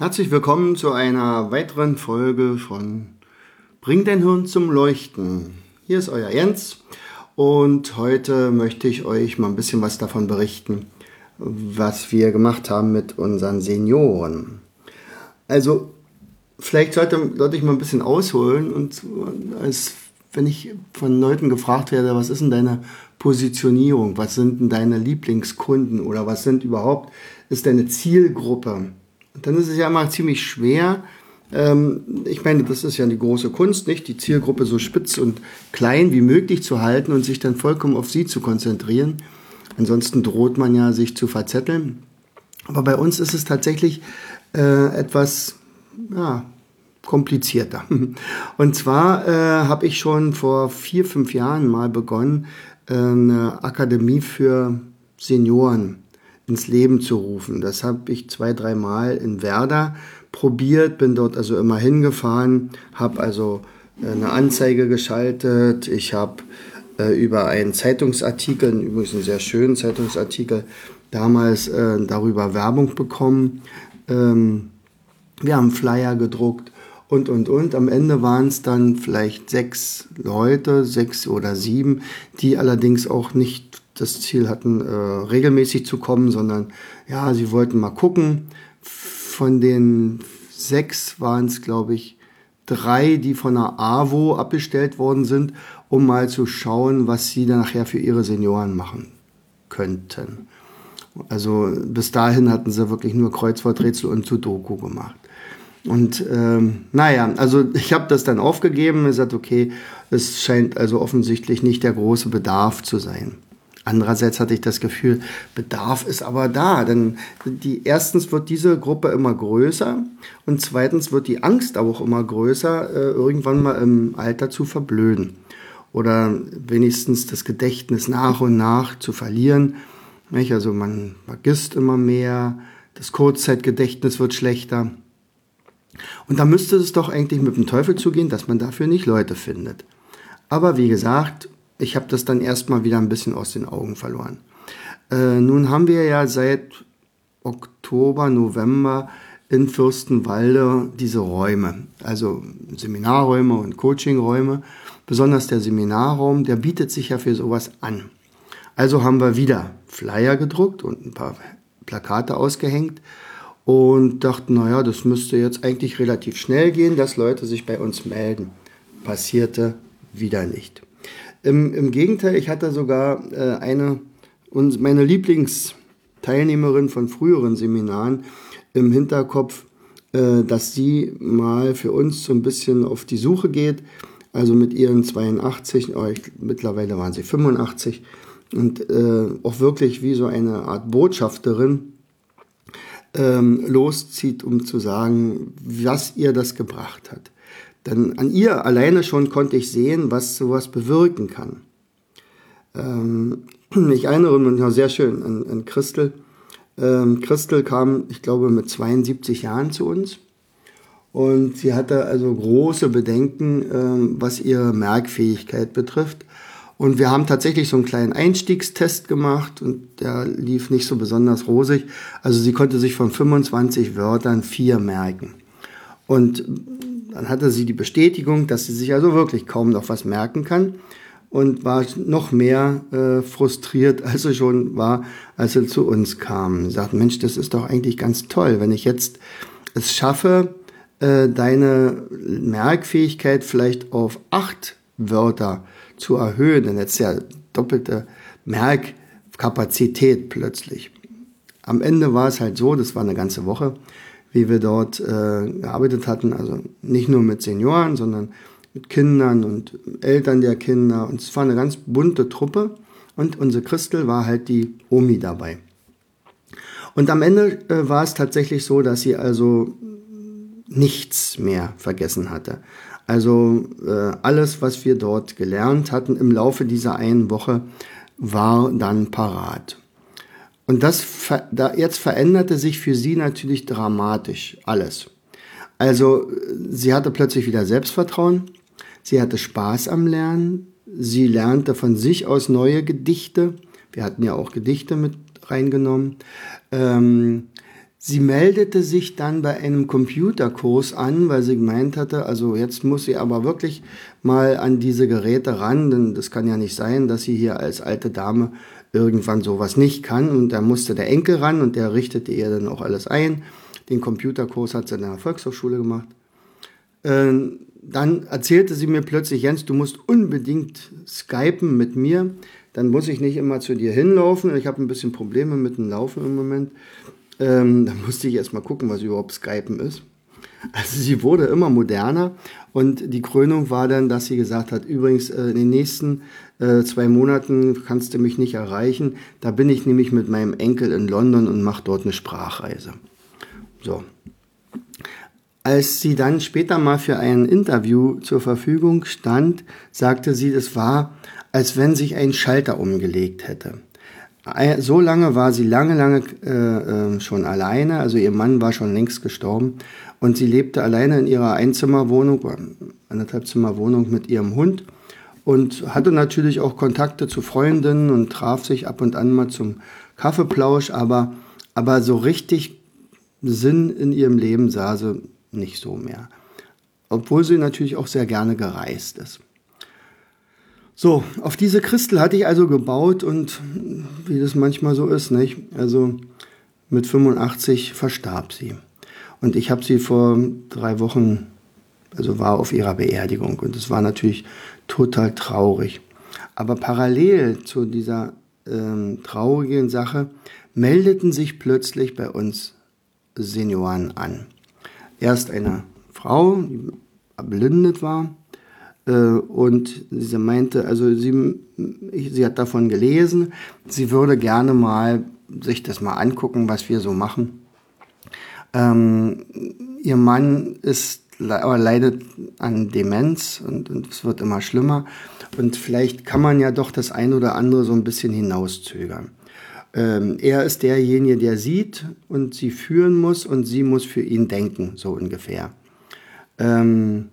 Herzlich willkommen zu einer weiteren Folge von Bring dein Hirn zum Leuchten. Hier ist euer Jens und heute möchte ich euch mal ein bisschen was davon berichten, was wir gemacht haben mit unseren Senioren. Also vielleicht sollte, sollte ich mal ein bisschen ausholen und als wenn ich von Leuten gefragt werde, was ist denn deine Positionierung, was sind denn deine Lieblingskunden oder was sind überhaupt, ist deine Zielgruppe? Dann ist es ja immer ziemlich schwer. Ähm, ich meine, das ist ja die große Kunst, nicht? Die Zielgruppe so spitz und klein wie möglich zu halten und sich dann vollkommen auf sie zu konzentrieren. Ansonsten droht man ja, sich zu verzetteln. Aber bei uns ist es tatsächlich äh, etwas ja, komplizierter. Und zwar äh, habe ich schon vor vier, fünf Jahren mal begonnen, äh, eine Akademie für Senioren ins Leben zu rufen. Das habe ich zwei, dreimal in Werder probiert, bin dort also immer hingefahren, habe also äh, eine Anzeige geschaltet, ich habe äh, über einen Zeitungsartikel, übrigens einen sehr schönen Zeitungsartikel, damals äh, darüber Werbung bekommen. Ähm, wir haben Flyer gedruckt und, und, und. Am Ende waren es dann vielleicht sechs Leute, sechs oder sieben, die allerdings auch nicht das Ziel hatten, äh, regelmäßig zu kommen, sondern ja, sie wollten mal gucken. Von den sechs waren es, glaube ich, drei, die von der AWO abbestellt worden sind, um mal zu schauen, was sie dann nachher für ihre Senioren machen könnten. Also bis dahin hatten sie wirklich nur Kreuzworträtsel und Sudoku gemacht. Und ähm, naja, also ich habe das dann aufgegeben und gesagt, okay, es scheint also offensichtlich nicht der große Bedarf zu sein. Andererseits hatte ich das Gefühl, Bedarf ist aber da, denn die, erstens wird diese Gruppe immer größer und zweitens wird die Angst auch immer größer, äh, irgendwann mal im Alter zu verblöden oder wenigstens das Gedächtnis nach und nach zu verlieren. Also man vergisst immer mehr, das Kurzzeitgedächtnis wird schlechter. Und da müsste es doch eigentlich mit dem Teufel zugehen, dass man dafür nicht Leute findet. Aber wie gesagt, ich habe das dann erstmal wieder ein bisschen aus den Augen verloren. Äh, nun haben wir ja seit Oktober, November in Fürstenwalde diese Räume, also Seminarräume und Coachingräume. Besonders der Seminarraum, der bietet sich ja für sowas an. Also haben wir wieder Flyer gedruckt und ein paar Plakate ausgehängt und dachten, naja, das müsste jetzt eigentlich relativ schnell gehen, dass Leute sich bei uns melden. Passierte wieder nicht. Im, im Gegenteil, ich hatte sogar äh, eine, und meine Lieblingsteilnehmerin von früheren Seminaren im Hinterkopf, äh, dass sie mal für uns so ein bisschen auf die Suche geht. Also mit ihren 82, oh, ich, mittlerweile waren sie 85 und äh, auch wirklich wie so eine Art Botschafterin ähm, loszieht, um zu sagen, was ihr das gebracht hat. Denn an ihr alleine schon konnte ich sehen, was sowas bewirken kann. Ähm, ich erinnere mich noch sehr schön an, an Christel. Ähm, Christel kam, ich glaube, mit 72 Jahren zu uns. Und sie hatte also große Bedenken, ähm, was ihre Merkfähigkeit betrifft. Und wir haben tatsächlich so einen kleinen Einstiegstest gemacht und der lief nicht so besonders rosig. Also sie konnte sich von 25 Wörtern vier merken. Und dann hatte sie die Bestätigung, dass sie sich also wirklich kaum noch was merken kann und war noch mehr äh, frustriert, als sie schon war, als sie zu uns kam. Sie sagte, Mensch, das ist doch eigentlich ganz toll, wenn ich jetzt es schaffe, äh, deine Merkfähigkeit vielleicht auf acht Wörter zu erhöhen, dann jetzt ja doppelte Merkkapazität plötzlich. Am Ende war es halt so, das war eine ganze Woche, wie wir dort äh, gearbeitet hatten. Also nicht nur mit Senioren, sondern mit Kindern und Eltern der Kinder. Und es war eine ganz bunte Truppe. Und unsere Christel war halt die Omi dabei. Und am Ende äh, war es tatsächlich so, dass sie also nichts mehr vergessen hatte. Also äh, alles, was wir dort gelernt hatten im Laufe dieser einen Woche, war dann parat. Und das da jetzt veränderte sich für sie natürlich dramatisch alles. Also sie hatte plötzlich wieder Selbstvertrauen, sie hatte Spaß am Lernen, sie lernte von sich aus neue Gedichte. Wir hatten ja auch Gedichte mit reingenommen. Ähm, sie meldete sich dann bei einem Computerkurs an, weil sie gemeint hatte, also jetzt muss sie aber wirklich mal an diese Geräte ran, denn das kann ja nicht sein, dass sie hier als alte Dame irgendwann sowas nicht kann. Und da musste der Enkel ran und der richtete ihr dann auch alles ein. Den Computerkurs hat sie in der Volkshochschule gemacht. Ähm, dann erzählte sie mir plötzlich, Jens, du musst unbedingt skypen mit mir. Dann muss ich nicht immer zu dir hinlaufen. Ich habe ein bisschen Probleme mit dem Laufen im Moment. Ähm, da musste ich erst mal gucken, was überhaupt Skypen ist. Also sie wurde immer moderner und die Krönung war dann, dass sie gesagt hat, übrigens äh, in den nächsten äh, zwei Monaten kannst du mich nicht erreichen. Da bin ich nämlich mit meinem Enkel in London und mache dort eine Sprachreise. So. Als sie dann später mal für ein Interview zur Verfügung stand, sagte sie, es war, als wenn sich ein Schalter umgelegt hätte. So lange war sie lange, lange äh, äh, schon alleine, also ihr Mann war schon längst gestorben und sie lebte alleine in ihrer Einzimmerwohnung, anderthalb Zimmerwohnung mit ihrem Hund und hatte natürlich auch Kontakte zu Freundinnen und traf sich ab und an mal zum Kaffeeplausch, aber, aber so richtig Sinn in ihrem Leben sah sie nicht so mehr. Obwohl sie natürlich auch sehr gerne gereist ist. So, auf diese Christel hatte ich also gebaut und wie das manchmal so ist, nicht? Also mit 85 verstarb sie. Und ich habe sie vor drei Wochen, also war auf ihrer Beerdigung und es war natürlich total traurig. Aber parallel zu dieser ähm, traurigen Sache meldeten sich plötzlich bei uns Senioren an. Erst eine Frau, die erblindet war, und sie meinte, also sie, sie hat davon gelesen, sie würde gerne mal sich das mal angucken, was wir so machen. Ähm, ihr Mann ist leidet an Demenz und, und es wird immer schlimmer. Und vielleicht kann man ja doch das ein oder andere so ein bisschen hinauszögern. Ähm, er ist derjenige, der sieht und sie führen muss und sie muss für ihn denken, so ungefähr. Ähm,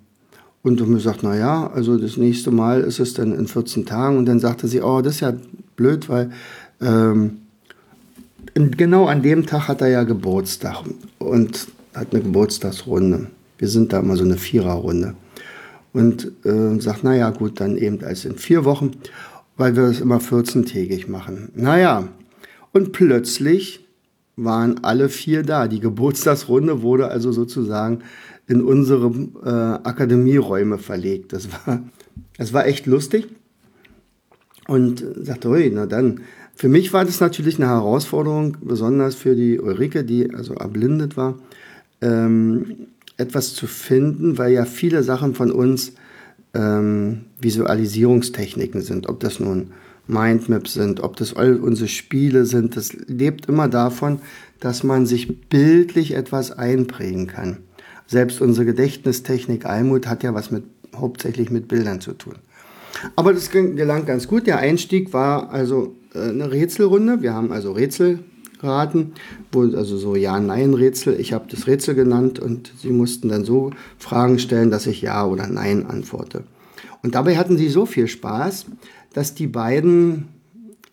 und mir sagt, na ja, also das nächste Mal ist es dann in 14 Tagen. Und dann sagte sie, oh, das ist ja blöd, weil ähm, genau an dem Tag hat er ja Geburtstag und hat eine Geburtstagsrunde. Wir sind da immer so eine Viererrunde. Und äh, sagt, naja, gut, dann eben als in vier Wochen, weil wir das immer 14-tägig machen. Naja, und plötzlich waren alle vier da. Die Geburtstagsrunde wurde also sozusagen in unsere äh, Akademieräume verlegt. Das war, das war echt lustig. Und sagte, ui, na dann. Für mich war das natürlich eine Herausforderung, besonders für die Ulrike, die also erblindet war. Ähm, etwas zu finden, weil ja viele Sachen von uns ähm, Visualisierungstechniken sind. Ob das nun Mindmaps sind, ob das all unsere Spiele sind, das lebt immer davon, dass man sich bildlich etwas einprägen kann. Selbst unsere Gedächtnistechnik Almut hat ja was mit, hauptsächlich mit Bildern zu tun. Aber das gelang ganz gut. Der Einstieg war also äh, eine Rätselrunde. Wir haben also Rätsel raten, wo, also so Ja-Nein-Rätsel. Ich habe das Rätsel genannt und sie mussten dann so Fragen stellen, dass ich Ja oder Nein antworte. Und dabei hatten sie so viel Spaß, dass die beiden,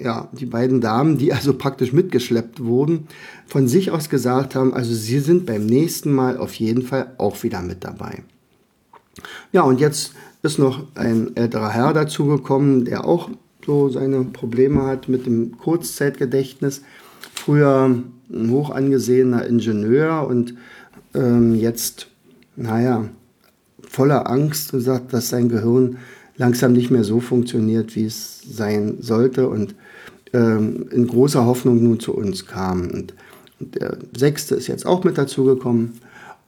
ja, die beiden Damen, die also praktisch mitgeschleppt wurden, von sich aus gesagt haben, also sie sind beim nächsten Mal auf jeden Fall auch wieder mit dabei. Ja, und jetzt ist noch ein älterer Herr dazugekommen, der auch so seine Probleme hat mit dem Kurzzeitgedächtnis früher ein hoch angesehener Ingenieur und ähm, jetzt, naja, voller Angst und sagt, dass sein Gehirn langsam nicht mehr so funktioniert, wie es sein sollte und ähm, in großer Hoffnung nun zu uns kam. Und, der sechste ist jetzt auch mit dazugekommen.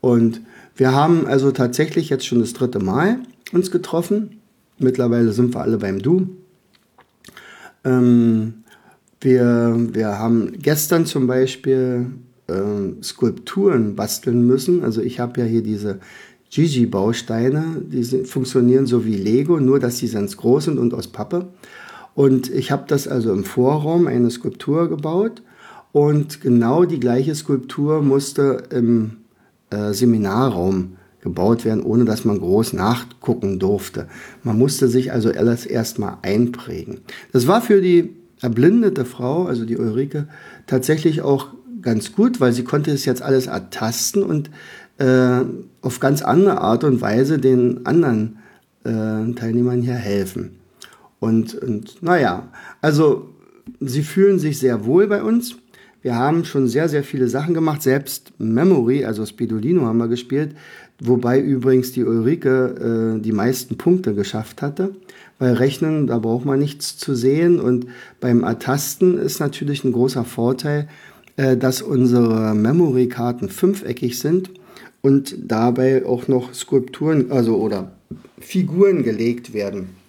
Und wir haben also tatsächlich jetzt schon das dritte Mal uns getroffen. Mittlerweile sind wir alle beim Du. Ähm, Wir, wir haben gestern zum Beispiel ähm, Skulpturen basteln müssen. Also ich habe ja hier diese Gigi-Bausteine, die funktionieren so wie Lego, nur dass sie ganz groß sind und aus Pappe. Und ich habe das also im Vorraum eine Skulptur gebaut und genau die gleiche Skulptur musste im äh, Seminarraum gebaut werden, ohne dass man groß nachgucken durfte. Man musste sich also alles erstmal einprägen. Das war für die erblindete Frau, also die Ulrike, tatsächlich auch ganz gut, weil sie konnte es jetzt alles ertasten und äh, auf ganz andere Art und Weise den anderen äh, Teilnehmern hier helfen. Und, und naja, also sie fühlen sich sehr wohl bei uns. Wir haben schon sehr, sehr viele Sachen gemacht. Selbst Memory, also Spidolino haben wir gespielt, wobei übrigens die Ulrike äh, die meisten Punkte geschafft hatte. Weil Rechnen, da braucht man nichts zu sehen. Und beim Ertasten ist natürlich ein großer Vorteil, äh, dass unsere Memory-Karten fünfeckig sind und dabei auch noch Skulpturen, also oder Figuren gelegt werden.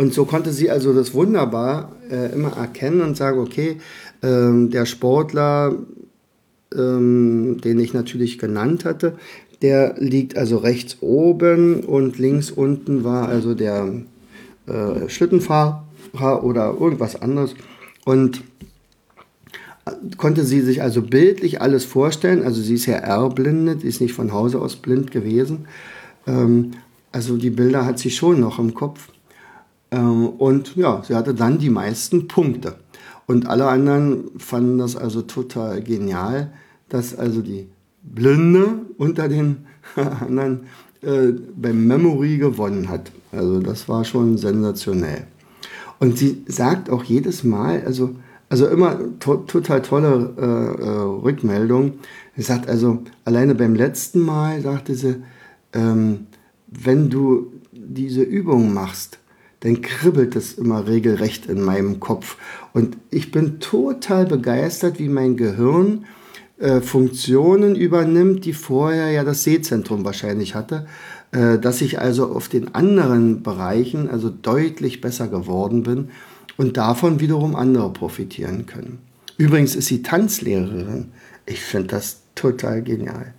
Und so konnte sie also das wunderbar äh, immer erkennen und sagen, okay, ähm, der Sportler, ähm, den ich natürlich genannt hatte, der liegt also rechts oben und links unten war also der äh, Schlittenfahrer oder irgendwas anderes. Und konnte sie sich also bildlich alles vorstellen. Also sie ist ja erblindet, ist nicht von Hause aus blind gewesen. Ähm, also die Bilder hat sie schon noch im Kopf. Ähm, und ja, sie hatte dann die meisten Punkte. Und alle anderen fanden das also total genial, dass also die Blinde unter den anderen äh, beim Memory gewonnen hat. Also das war schon sensationell. Und sie sagt auch jedes Mal, also also immer to total tolle äh, äh, Rückmeldung. Sie sagt also, alleine beim letzten Mal sagte sie, ähm, wenn du diese Übung machst, dann kribbelt es immer regelrecht in meinem Kopf. Und ich bin total begeistert, wie mein Gehirn äh, Funktionen übernimmt, die vorher ja das Sehzentrum wahrscheinlich hatte, äh, dass ich also auf den anderen Bereichen also deutlich besser geworden bin und davon wiederum andere profitieren können. Übrigens ist sie Tanzlehrerin. Ich finde das total genial.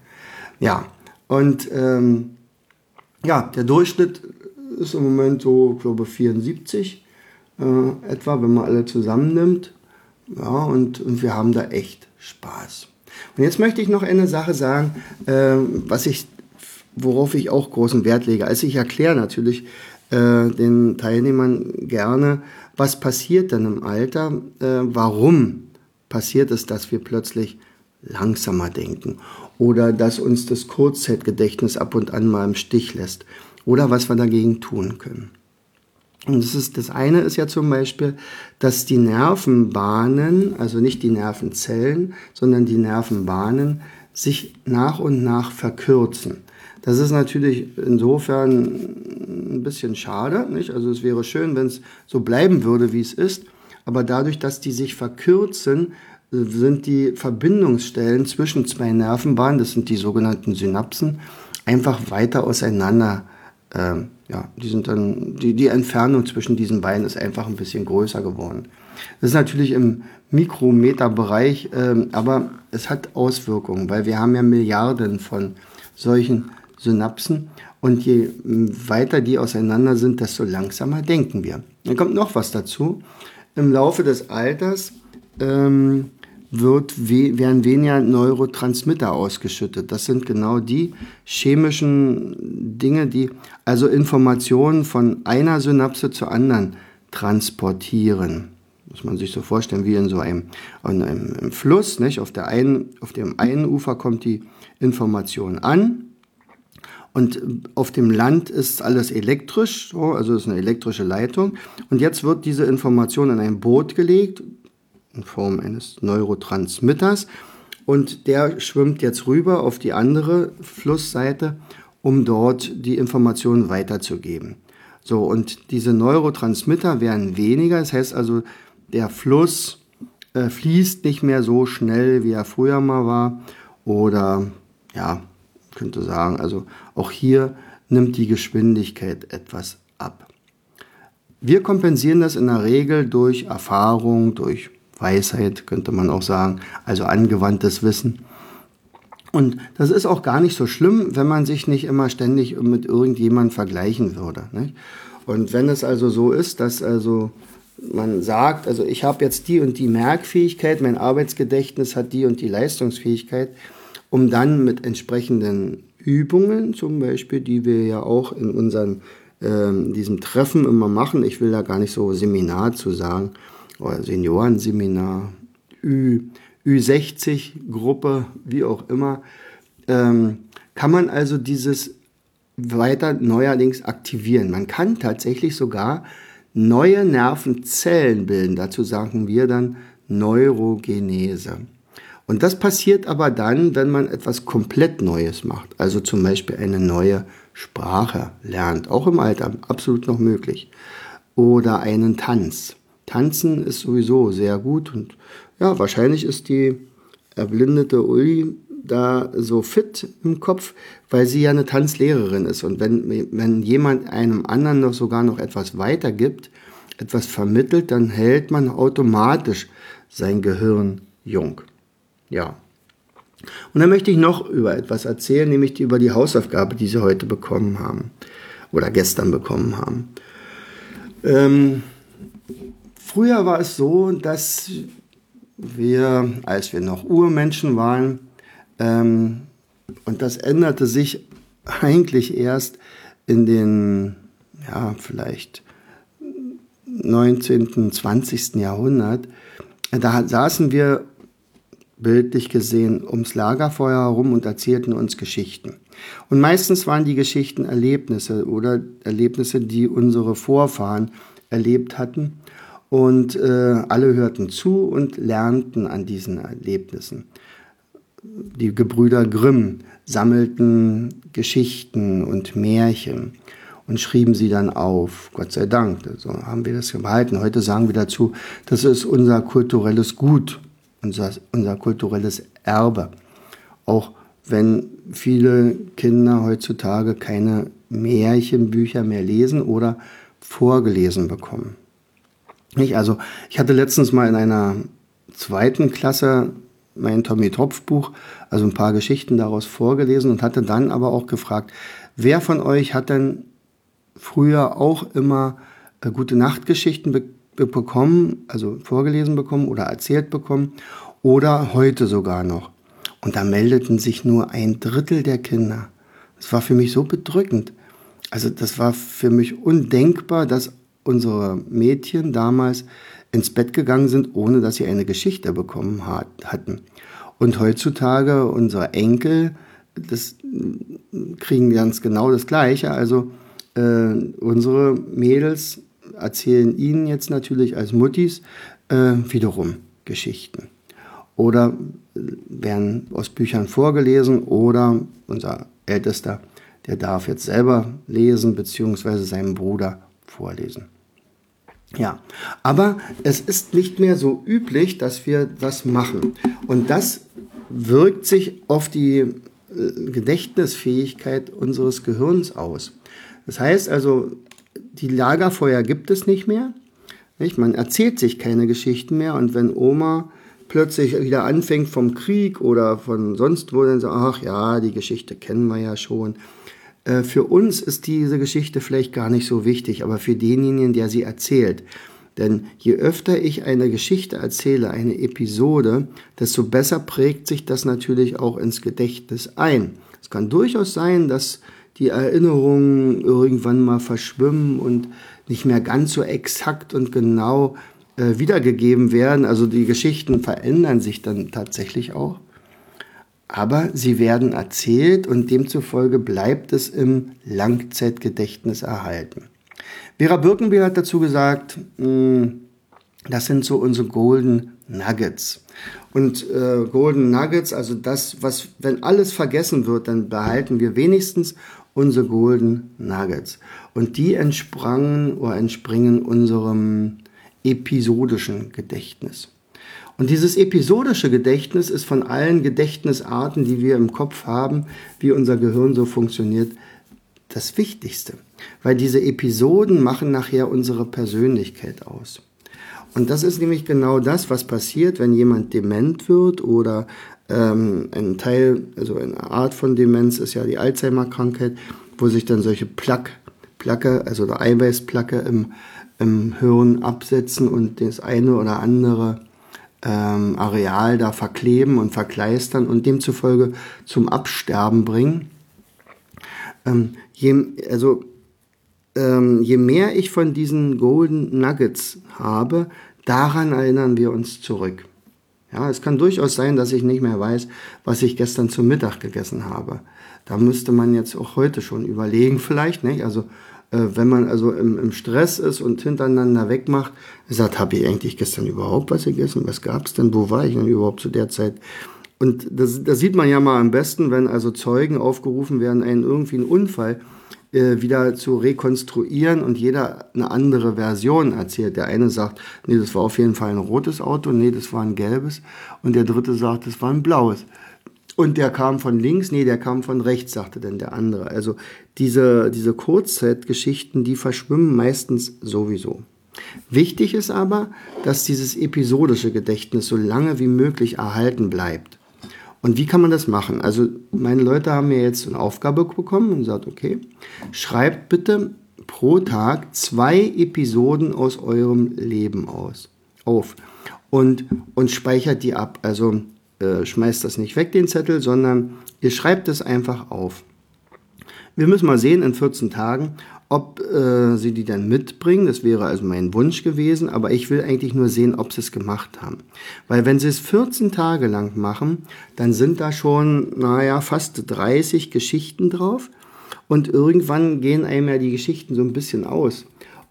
Ja, und ähm, ja, der Durchschnitt ist im Moment so, ich glaube, 74 äh, etwa, wenn man alle zusammennimmt. Ja, und, und wir haben da echt Spaß. Und jetzt möchte ich noch eine Sache sagen, äh, was ich, worauf ich auch großen Wert lege. Also ich erkläre natürlich äh, den Teilnehmern gerne, was passiert dann im Alter, äh, warum passiert es, dass wir plötzlich langsamer denken oder dass uns das Kurzzeitgedächtnis ab und an mal im Stich lässt oder was wir dagegen tun können. Und das, ist, das eine ist ja zum Beispiel, dass die Nervenbahnen, also nicht die Nervenzellen, sondern die Nervenbahnen sich nach und nach verkürzen. Das ist natürlich insofern ein bisschen schade. Nicht? Also es wäre schön, wenn es so bleiben würde, wie es ist. Aber dadurch, dass die sich verkürzen, sind die Verbindungsstellen zwischen zwei Nervenbahnen, das sind die sogenannten Synapsen, einfach weiter auseinander. Ähm, ja, die sind dann, die, die Entfernung zwischen diesen beiden ist einfach ein bisschen größer geworden. Das ist natürlich im Mikrometerbereich, ähm, aber es hat Auswirkungen, weil wir haben ja Milliarden von solchen Synapsen und je weiter die auseinander sind, desto langsamer denken wir. Dann kommt noch was dazu. Im Laufe des Alters ähm, wird we werden weniger Neurotransmitter ausgeschüttet. Das sind genau die chemischen Dinge, die also Informationen von einer Synapse zur anderen transportieren. Muss man sich so vorstellen, wie in so einem, in einem Fluss. Nicht? Auf, der einen, auf dem einen Ufer kommt die Information an und auf dem Land ist alles elektrisch, so, also ist eine elektrische Leitung. Und jetzt wird diese Information in ein Boot gelegt, in Form eines Neurotransmitters. Und der schwimmt jetzt rüber auf die andere Flussseite, um dort die Informationen weiterzugeben. So, und diese Neurotransmitter werden weniger. Das heißt also, der Fluss äh, fließt nicht mehr so schnell, wie er früher mal war. Oder ja, könnte sagen, also auch hier nimmt die Geschwindigkeit etwas ab. Wir kompensieren das in der Regel durch Erfahrung, durch Weisheit, könnte man auch sagen, also angewandtes Wissen. Und das ist auch gar nicht so schlimm, wenn man sich nicht immer ständig mit irgendjemandem vergleichen würde. Nicht? Und wenn es also so ist, dass also man sagt, also ich habe jetzt die und die Merkfähigkeit, mein Arbeitsgedächtnis hat die und die Leistungsfähigkeit, um dann mit entsprechenden Übungen zum Beispiel, die wir ja auch in unseren ähm, diesem Treffen immer machen, ich will da gar nicht so Seminar zu sagen, oder Seniorenseminar, Ü, Ü60-Gruppe, wie auch immer, ähm, kann man also dieses weiter neuerdings aktivieren. Man kann tatsächlich sogar neue Nervenzellen bilden. Dazu sagen wir dann Neurogenese. Und das passiert aber dann, wenn man etwas komplett Neues macht. Also zum Beispiel eine neue Sprache lernt. Auch im Alter absolut noch möglich. Oder einen Tanz. Tanzen ist sowieso sehr gut und ja, wahrscheinlich ist die erblindete Uli da so fit im Kopf, weil sie ja eine Tanzlehrerin ist. Und wenn, wenn jemand einem anderen noch sogar noch etwas weitergibt, etwas vermittelt, dann hält man automatisch sein Gehirn jung. Ja. Und dann möchte ich noch über etwas erzählen, nämlich über die Hausaufgabe, die Sie heute bekommen haben oder gestern bekommen haben. Ähm, früher war es so, dass wir, als wir noch Urmenschen waren, ähm, und das änderte sich eigentlich erst in den, ja, vielleicht 19., 20. Jahrhundert, da saßen wir bildlich gesehen, ums Lagerfeuer herum und erzählten uns Geschichten. Und meistens waren die Geschichten Erlebnisse oder Erlebnisse, die unsere Vorfahren erlebt hatten. Und äh, alle hörten zu und lernten an diesen Erlebnissen. Die Gebrüder Grimm sammelten Geschichten und Märchen und schrieben sie dann auf. Gott sei Dank, so haben wir das behalten. Heute sagen wir dazu, das ist unser kulturelles Gut unser, unser kulturelles Erbe. Auch wenn viele Kinder heutzutage keine Märchenbücher mehr lesen oder vorgelesen bekommen. Ich, also, ich hatte letztens mal in einer zweiten Klasse mein Tommy Tropf Buch, also ein paar Geschichten daraus vorgelesen und hatte dann aber auch gefragt, wer von euch hat denn früher auch immer äh, gute Nachtgeschichten be bekommen, also vorgelesen bekommen oder erzählt bekommen oder heute sogar noch. Und da meldeten sich nur ein Drittel der Kinder. Das war für mich so bedrückend. Also das war für mich undenkbar, dass unsere Mädchen damals ins Bett gegangen sind, ohne dass sie eine Geschichte bekommen hat, hatten. Und heutzutage unsere Enkel, das kriegen ganz genau das Gleiche. Also äh, unsere Mädels erzählen ihnen jetzt natürlich als Muttis äh, wiederum Geschichten. Oder werden aus Büchern vorgelesen oder unser Ältester, der darf jetzt selber lesen beziehungsweise seinem Bruder vorlesen. Ja, aber es ist nicht mehr so üblich, dass wir das machen. Und das wirkt sich auf die äh, Gedächtnisfähigkeit unseres Gehirns aus. Das heißt also, die Lagerfeuer gibt es nicht mehr. Nicht? Man erzählt sich keine Geschichten mehr und wenn Oma plötzlich wieder anfängt vom Krieg oder von sonst wo, dann sagt, ach ja, die Geschichte kennen wir ja schon. Äh, für uns ist diese Geschichte vielleicht gar nicht so wichtig, aber für denjenigen, der sie erzählt. Denn je öfter ich eine Geschichte erzähle, eine Episode, desto besser prägt sich das natürlich auch ins Gedächtnis ein. Es kann durchaus sein, dass die Erinnerungen irgendwann mal verschwimmen und nicht mehr ganz so exakt und genau äh, wiedergegeben werden. Also die Geschichten verändern sich dann tatsächlich auch. Aber sie werden erzählt und demzufolge bleibt es im Langzeitgedächtnis erhalten. Vera Birkenbiel hat dazu gesagt, hm, das sind so unsere Golden Nuggets. Und äh, Golden Nuggets, also das, was, wenn alles vergessen wird, dann behalten wir wenigstens unsere Golden Nuggets. Und die entsprangen oder entspringen unserem episodischen Gedächtnis. Und dieses episodische Gedächtnis ist von allen Gedächtnisarten, die wir im Kopf haben, wie unser Gehirn so funktioniert, das Wichtigste, weil diese Episoden machen nachher unsere Persönlichkeit aus. Und das ist nämlich genau das, was passiert, wenn jemand dement wird oder ähm, ein Teil, also eine Art von Demenz ist ja die Alzheimer-Krankheit, wo sich dann solche Plaque, Placke, also der Eiweißplacke im, im Hirn absetzen und das eine oder andere ähm, Areal da verkleben und verkleistern und demzufolge zum Absterben bringen. Ähm, je, also ähm, je mehr ich von diesen Golden Nuggets habe, daran erinnern wir uns zurück. Ja, es kann durchaus sein, dass ich nicht mehr weiß, was ich gestern zum Mittag gegessen habe. Da müsste man jetzt auch heute schon überlegen, vielleicht, nicht? Also, wenn man also im, im, Stress ist und hintereinander wegmacht, sagt, habe ich eigentlich gestern überhaupt was gegessen? Was gab es denn? Wo war ich denn überhaupt zu der Zeit? Und das, das sieht man ja mal am besten, wenn also Zeugen aufgerufen werden, einen irgendwie einen Unfall äh, wieder zu rekonstruieren und jeder eine andere Version erzählt. Der eine sagt, nee, das war auf jeden Fall ein rotes Auto, nee, das war ein gelbes und der dritte sagt, das war ein blaues. Und der kam von links, nee, der kam von rechts, sagte dann der andere. Also diese, diese Kurzzeitgeschichten, die verschwimmen meistens sowieso. Wichtig ist aber, dass dieses episodische Gedächtnis so lange wie möglich erhalten bleibt. Und wie kann man das machen? Also meine Leute haben mir jetzt eine Aufgabe bekommen und gesagt, okay, schreibt bitte pro Tag zwei Episoden aus eurem Leben aus, auf und, und speichert die ab. Also äh, schmeißt das nicht weg, den Zettel, sondern ihr schreibt es einfach auf. Wir müssen mal sehen in 14 Tagen, ob äh, sie die dann mitbringen. Das wäre also mein Wunsch gewesen, aber ich will eigentlich nur sehen, ob sie es gemacht haben. Weil wenn sie es 14 Tage lang machen, dann sind da schon, naja, fast 30 Geschichten drauf. Und irgendwann gehen einem ja die Geschichten so ein bisschen aus.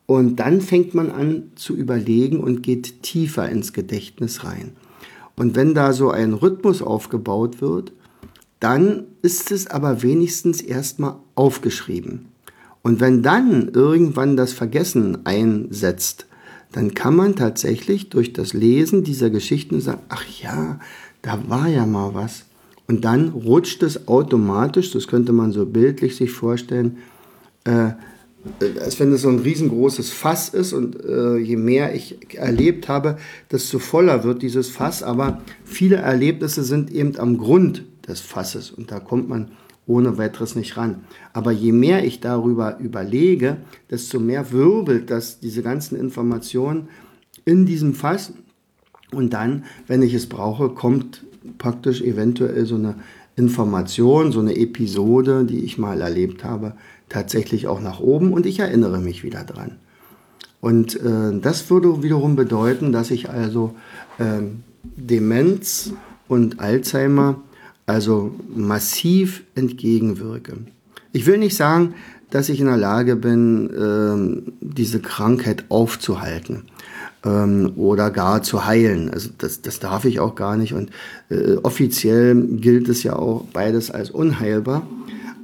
Und dann fängt man an zu überlegen und geht tiefer ins Gedächtnis rein. Und wenn da so ein Rhythmus aufgebaut wird, dann ist es aber wenigstens erstmal aufgeschrieben. Und wenn dann irgendwann das Vergessen einsetzt, dann kann man tatsächlich durch das Lesen dieser Geschichten sagen, ach ja, da war ja mal was. Und dann rutscht es automatisch, das könnte man so bildlich sich vorstellen, äh, als wenn es so ein riesengroßes Fass ist und äh, je mehr ich erlebt habe, desto voller wird dieses Fass. Aber viele Erlebnisse sind eben am Grund des Fasses und da kommt man ohne weiteres nicht ran. Aber je mehr ich darüber überlege, desto mehr wirbelt das, diese ganzen Informationen in diesem Fass. Und dann, wenn ich es brauche, kommt praktisch eventuell so eine Information, so eine Episode, die ich mal erlebt habe, tatsächlich auch nach oben und ich erinnere mich wieder dran. Und äh, das würde wiederum bedeuten, dass ich also äh, Demenz und Alzheimer also massiv entgegenwirke. Ich will nicht sagen, dass ich in der Lage bin, ähm, diese Krankheit aufzuhalten ähm, oder gar zu heilen. Also das, das darf ich auch gar nicht. Und äh, offiziell gilt es ja auch beides als unheilbar.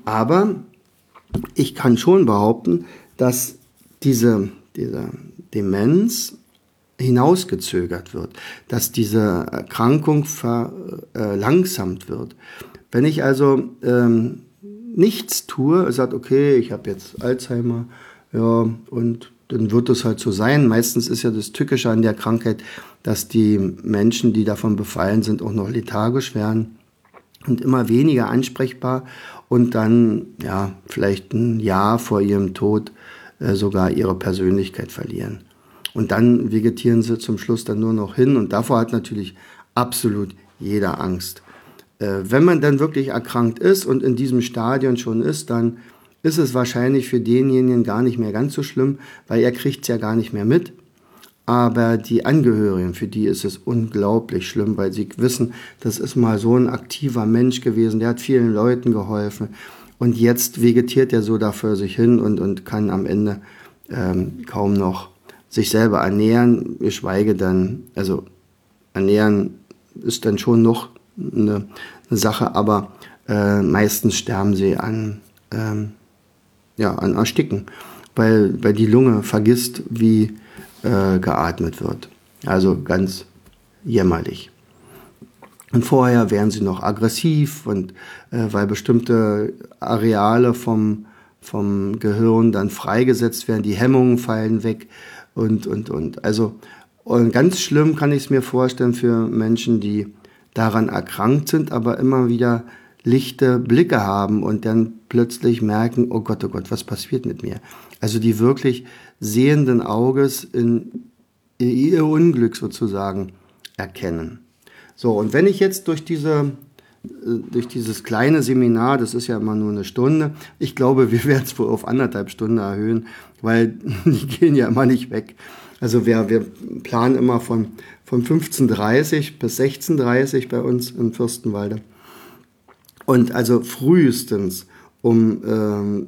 Aber ich kann schon behaupten, dass diese, diese Demenz hinausgezögert wird, dass diese Erkrankung verlangsamt wird. Wenn ich also ähm, nichts tue, sagt, okay, ich habe jetzt Alzheimer, ja, und dann wird es halt so sein. Meistens ist ja das Tückische an der Krankheit, dass die Menschen, die davon befallen sind, auch noch lethargisch werden und immer weniger ansprechbar und dann, ja, vielleicht ein Jahr vor ihrem Tod äh, sogar ihre Persönlichkeit verlieren. Und dann vegetieren sie zum Schluss dann nur noch hin. Und davor hat natürlich absolut jeder Angst. Äh, wenn man dann wirklich erkrankt ist und in diesem Stadion schon ist, dann ist es wahrscheinlich für denjenigen gar nicht mehr ganz so schlimm, weil er kriegt es ja gar nicht mehr mit. Aber die Angehörigen, für die ist es unglaublich schlimm, weil sie wissen, das ist mal so ein aktiver Mensch gewesen, der hat vielen Leuten geholfen. Und jetzt vegetiert er so dafür sich hin und, und kann am Ende ähm, kaum noch sich selber ernähren, geschweige dann, also ernähren ist dann schon noch eine, eine Sache, aber äh, meistens sterben sie an, ähm, ja, an Ersticken, weil, weil die Lunge vergisst, wie äh, geatmet wird. Also ganz jämmerlich. Und vorher wären sie noch aggressiv und äh, weil bestimmte Areale vom, vom Gehirn dann freigesetzt werden, die Hemmungen fallen weg und, und, und. Also und ganz schlimm kann ich es mir vorstellen für Menschen, die daran erkrankt sind, aber immer wieder lichte Blicke haben und dann plötzlich merken, oh Gott, oh Gott, was passiert mit mir? Also die wirklich sehenden Auges in, ihr Unglück sozusagen erkennen. So, und wenn ich jetzt durch diese äh, durch dieses kleine Seminar, das ist ja immer nur eine Stunde, ich glaube, wir werden es wohl auf anderthalb Stunden erhöhen, weil die gehen ja immer nicht weg. Also wir, wir planen immer von, von 15.30 bis 16.30 bei uns in Fürstenwalde. Und also frühestens um ähm,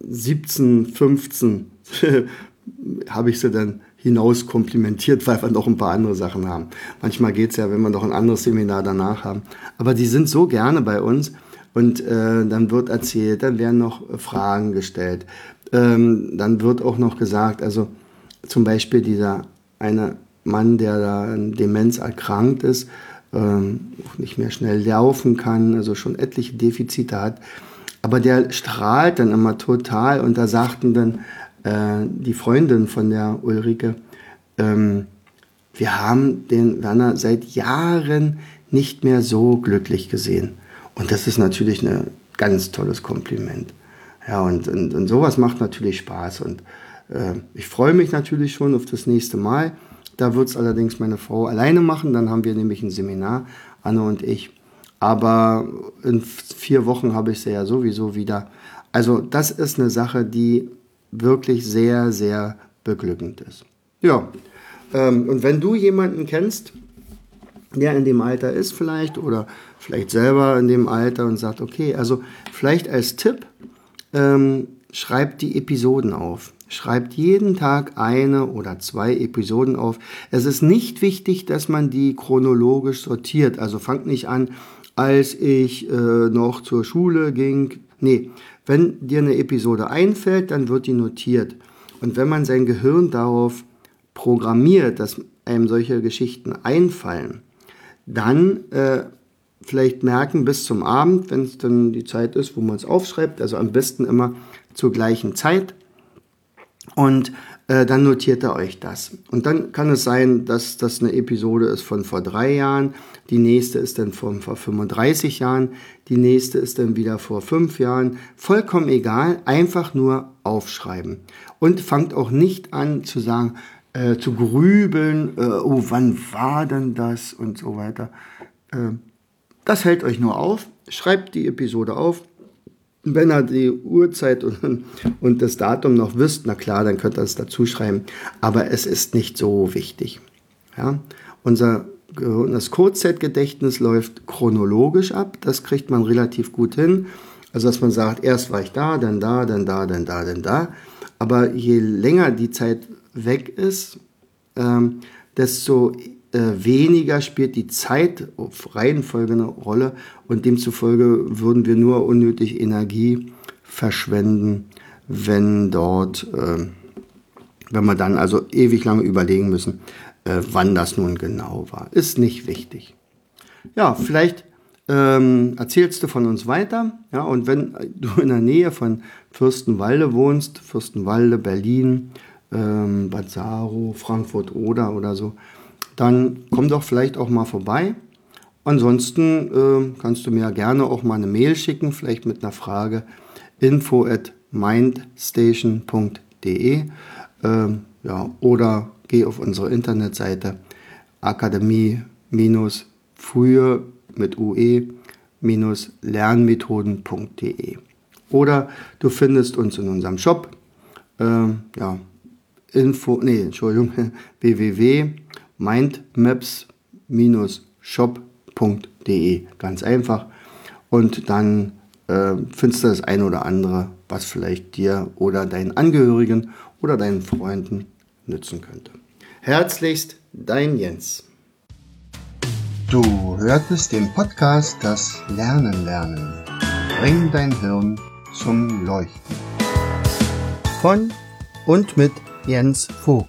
17, 15 habe ich sie dann hinaus komplimentiert, weil wir noch ein paar andere Sachen haben. Manchmal geht es ja, wenn wir noch ein anderes Seminar danach haben. Aber die sind so gerne bei uns und äh, dann wird erzählt, dann werden noch Fragen gestellt. Ähm, dann wird auch noch gesagt, also zum Beispiel dieser eine Mann, der da an Demenz erkrankt ist, ähm, nicht mehr schnell laufen kann, also schon etliche Defizite hat. Aber der strahlt dann immer total und da sagten dann äh, die Freundin von der Ulrike, ähm, wir haben den Werner seit Jahren nicht mehr so glücklich gesehen. Und das ist natürlich ein ganz tolles Kompliment. Ja, und, und, und sowas macht natürlich Spaß. Und äh, ich freue mich natürlich schon auf das nächste Mal. Da wird es allerdings meine Frau alleine machen. Dann haben wir nämlich ein Seminar, Anne und ich. Aber in vier Wochen habe ich sie ja sowieso wieder. Also das ist eine Sache, die wirklich sehr, sehr beglückend ist. Ja, ähm, und wenn du jemanden kennst, der in dem Alter ist vielleicht oder vielleicht selber in dem Alter und sagt, okay, also vielleicht als Tipp, ähm, schreibt die Episoden auf. Schreibt jeden Tag eine oder zwei Episoden auf. Es ist nicht wichtig, dass man die chronologisch sortiert. Also fangt nicht an, als ich äh, noch zur Schule ging. Nee, wenn dir eine Episode einfällt, dann wird die notiert. Und wenn man sein Gehirn darauf programmiert, dass einem solche Geschichten einfallen, dann äh, vielleicht merken bis zum Abend, wenn es dann die Zeit ist, wo man es aufschreibt, also am besten immer zur gleichen Zeit. Und äh, dann notiert er euch das. Und dann kann es sein, dass das eine Episode ist von vor drei Jahren, die nächste ist dann von vor 35 Jahren, die nächste ist dann wieder vor fünf Jahren. Vollkommen egal, einfach nur aufschreiben. Und fangt auch nicht an zu sagen, äh, zu grübeln, äh, oh, wann war denn das und so weiter. Äh, das hält euch nur auf. Schreibt die Episode auf, wenn ihr die Uhrzeit und, und das Datum noch wisst, na klar, dann könnt ihr es dazu schreiben. Aber es ist nicht so wichtig. Ja? Unser das Kurzzeitgedächtnis läuft chronologisch ab. Das kriegt man relativ gut hin. Also, dass man sagt, erst war ich da, dann da, dann da, dann da, dann da. Aber je länger die Zeit weg ist, ähm, desto äh, weniger spielt die Zeit auf Reihenfolge eine Rolle und demzufolge würden wir nur unnötig Energie verschwenden, wenn dort, äh, wenn wir dann also ewig lange überlegen müssen, äh, wann das nun genau war. Ist nicht wichtig. Ja, vielleicht ähm, erzählst du von uns weiter. Ja, und wenn du in der Nähe von Fürstenwalde wohnst, Fürstenwalde, Berlin, ähm, Bad Saro, Frankfurt oder oder so, dann komm doch vielleicht auch mal vorbei. Ansonsten äh, kannst du mir gerne auch mal eine Mail schicken, vielleicht mit einer Frage info at mindstation.de äh, ja, oder geh auf unsere Internetseite akademie-frühe mit ue-lernmethoden.de oder du findest uns in unserem Shop äh, ja, info, nee, Entschuldigung, www.mindmaps-shop.de. Ganz einfach. Und dann äh, findest du das ein oder andere, was vielleicht dir oder deinen Angehörigen oder deinen Freunden nützen könnte. Herzlichst, dein Jens. Du hörtest den Podcast Das Lernen lernen. Bring dein Hirn zum Leuchten. Von und mit Jens Vogt,